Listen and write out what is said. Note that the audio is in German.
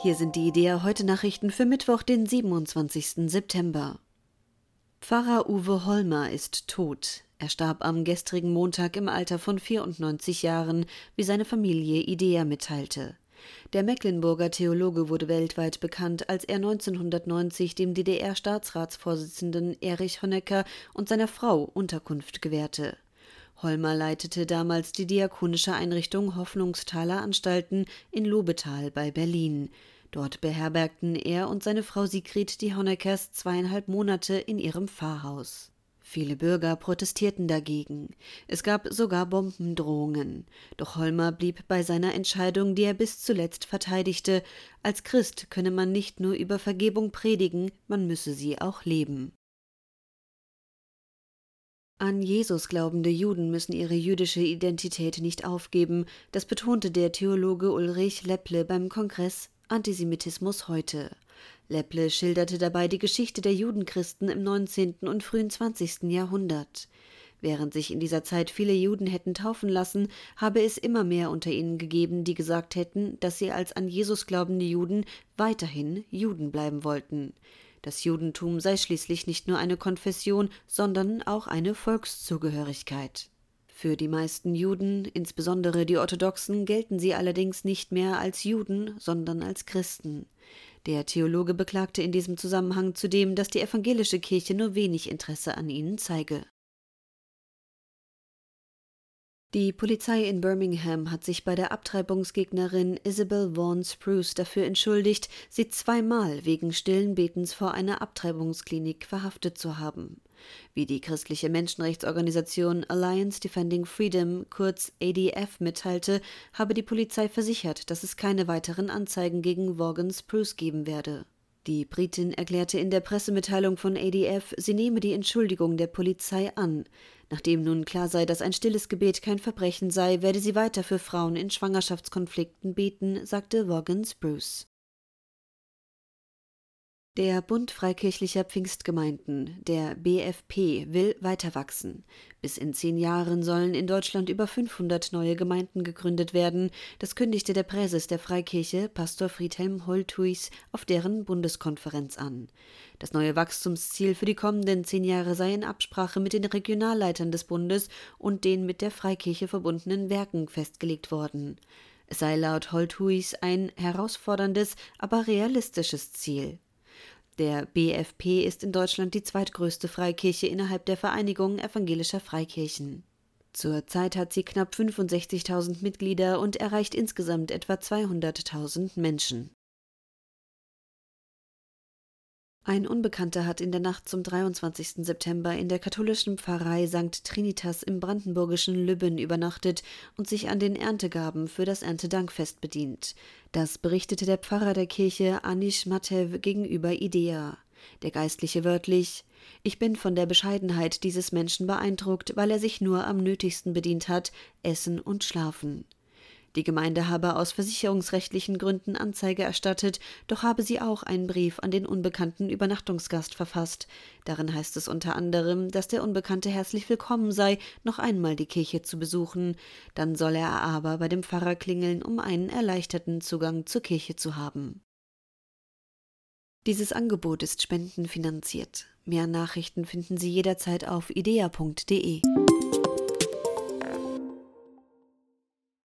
Hier sind die Idea heute Nachrichten für Mittwoch, den 27. September. Pfarrer Uwe Holmer ist tot. Er starb am gestrigen Montag im Alter von 94 Jahren, wie seine Familie Idea mitteilte. Der Mecklenburger Theologe wurde weltweit bekannt, als er 1990 dem DDR-Staatsratsvorsitzenden Erich Honecker und seiner Frau Unterkunft gewährte. Holmer leitete damals die diakonische Einrichtung Hoffnungstaler Anstalten in Lobetal bei Berlin. Dort beherbergten er und seine Frau Sigrid die Honeckers zweieinhalb Monate in ihrem Pfarrhaus. Viele Bürger protestierten dagegen. Es gab sogar Bombendrohungen. Doch Holmer blieb bei seiner Entscheidung, die er bis zuletzt verteidigte. Als Christ könne man nicht nur über Vergebung predigen, man müsse sie auch leben. An Jesus glaubende Juden müssen ihre jüdische Identität nicht aufgeben, das betonte der Theologe Ulrich Lepple beim Kongress Antisemitismus heute. Lepple schilderte dabei die Geschichte der Judenchristen im 19. und frühen 20. Jahrhundert. Während sich in dieser Zeit viele Juden hätten taufen lassen, habe es immer mehr unter ihnen gegeben, die gesagt hätten, dass sie als an Jesus glaubende Juden weiterhin Juden bleiben wollten. Das Judentum sei schließlich nicht nur eine Konfession, sondern auch eine Volkszugehörigkeit. Für die meisten Juden, insbesondere die Orthodoxen, gelten sie allerdings nicht mehr als Juden, sondern als Christen. Der Theologe beklagte in diesem Zusammenhang zudem, dass die evangelische Kirche nur wenig Interesse an ihnen zeige. Die Polizei in Birmingham hat sich bei der Abtreibungsgegnerin Isabel Vaughan Spruce dafür entschuldigt, sie zweimal wegen stillen Betens vor einer Abtreibungsklinik verhaftet zu haben. Wie die christliche Menschenrechtsorganisation Alliance Defending Freedom kurz ADF mitteilte, habe die Polizei versichert, dass es keine weiteren Anzeigen gegen Vaughan Spruce geben werde. Die Britin erklärte in der Pressemitteilung von ADF, sie nehme die Entschuldigung der Polizei an. Nachdem nun klar sei, dass ein stilles Gebet kein Verbrechen sei, werde sie weiter für Frauen in Schwangerschaftskonflikten beten, sagte Vaughan Spruce. Der Bund Freikirchlicher Pfingstgemeinden, der BFP, will weiter wachsen. Bis in zehn Jahren sollen in Deutschland über 500 neue Gemeinden gegründet werden. Das kündigte der Präses der Freikirche, Pastor Friedhelm Holthuis, auf deren Bundeskonferenz an. Das neue Wachstumsziel für die kommenden zehn Jahre sei in Absprache mit den Regionalleitern des Bundes und den mit der Freikirche verbundenen Werken festgelegt worden. Es sei laut Holthuis ein herausforderndes, aber realistisches Ziel. Der BFP ist in Deutschland die zweitgrößte Freikirche innerhalb der Vereinigung evangelischer Freikirchen. Zurzeit hat sie knapp 65.000 Mitglieder und erreicht insgesamt etwa 200.000 Menschen. Ein Unbekannter hat in der Nacht zum 23. September in der katholischen Pfarrei St. Trinitas im brandenburgischen Lübben übernachtet und sich an den Erntegaben für das Erntedankfest bedient. Das berichtete der Pfarrer der Kirche Anish Matev gegenüber Idea. Der Geistliche wörtlich Ich bin von der Bescheidenheit dieses Menschen beeindruckt, weil er sich nur am nötigsten bedient hat, Essen und Schlafen. Die Gemeinde habe aus versicherungsrechtlichen Gründen Anzeige erstattet, doch habe sie auch einen Brief an den unbekannten Übernachtungsgast verfasst. Darin heißt es unter anderem, dass der Unbekannte herzlich willkommen sei, noch einmal die Kirche zu besuchen. Dann solle er aber bei dem Pfarrer klingeln, um einen erleichterten Zugang zur Kirche zu haben. Dieses Angebot ist spendenfinanziert. Mehr Nachrichten finden Sie jederzeit auf idea.de.